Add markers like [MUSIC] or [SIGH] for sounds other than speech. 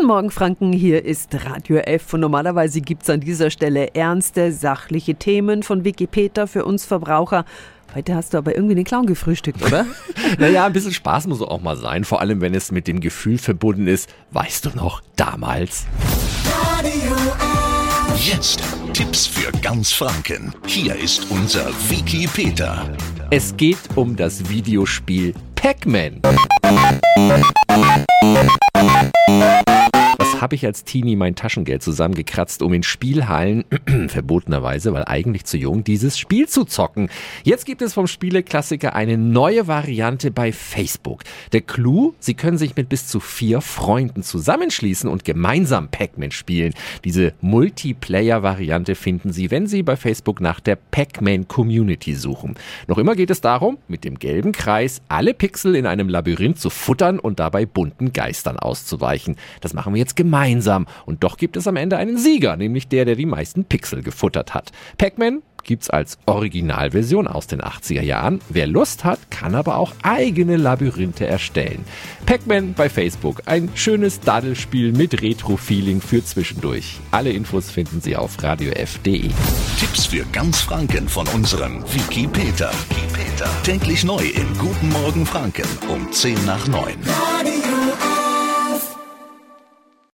Guten Morgen, Franken. Hier ist Radio F. Und normalerweise gibt es an dieser Stelle ernste, sachliche Themen von Wikipedia für uns Verbraucher. Heute hast du aber irgendwie den Clown gefrühstückt, oder? [LAUGHS] naja, ein bisschen Spaß muss auch mal sein, vor allem wenn es mit dem Gefühl verbunden ist. Weißt du noch, damals? Radio F. Jetzt Tipps für ganz Franken. Hier ist unser Wiki Peter. Es geht um das Videospiel Pac-Man habe ich als Teenie mein Taschengeld zusammengekratzt, um in Spielhallen, [CLEARS THROAT] verbotenerweise, weil eigentlich zu jung, dieses Spiel zu zocken. Jetzt gibt es vom Spieleklassiker eine neue Variante bei Facebook. Der Clou, Sie können sich mit bis zu vier Freunden zusammenschließen und gemeinsam Pac-Man spielen. Diese Multiplayer-Variante finden Sie, wenn Sie bei Facebook nach der Pac-Man Community suchen. Noch immer geht es darum, mit dem gelben Kreis alle Pixel in einem Labyrinth zu futtern und dabei bunten Geistern auszuweichen. Das machen wir jetzt gemeinsam gemeinsam. Und doch gibt es am Ende einen Sieger, nämlich der, der die meisten Pixel gefuttert hat. Pac-Man gibt's als Originalversion aus den 80er Jahren. Wer Lust hat, kann aber auch eigene Labyrinthe erstellen. Pac-Man bei Facebook, ein schönes Daddelspiel mit Retro-Feeling für zwischendurch. Alle Infos finden Sie auf radiof.de. Tipps für ganz Franken von unserem Wiki Peter. Wiki Peter. Täglich neu im Guten Morgen Franken um 10 nach 9. Radio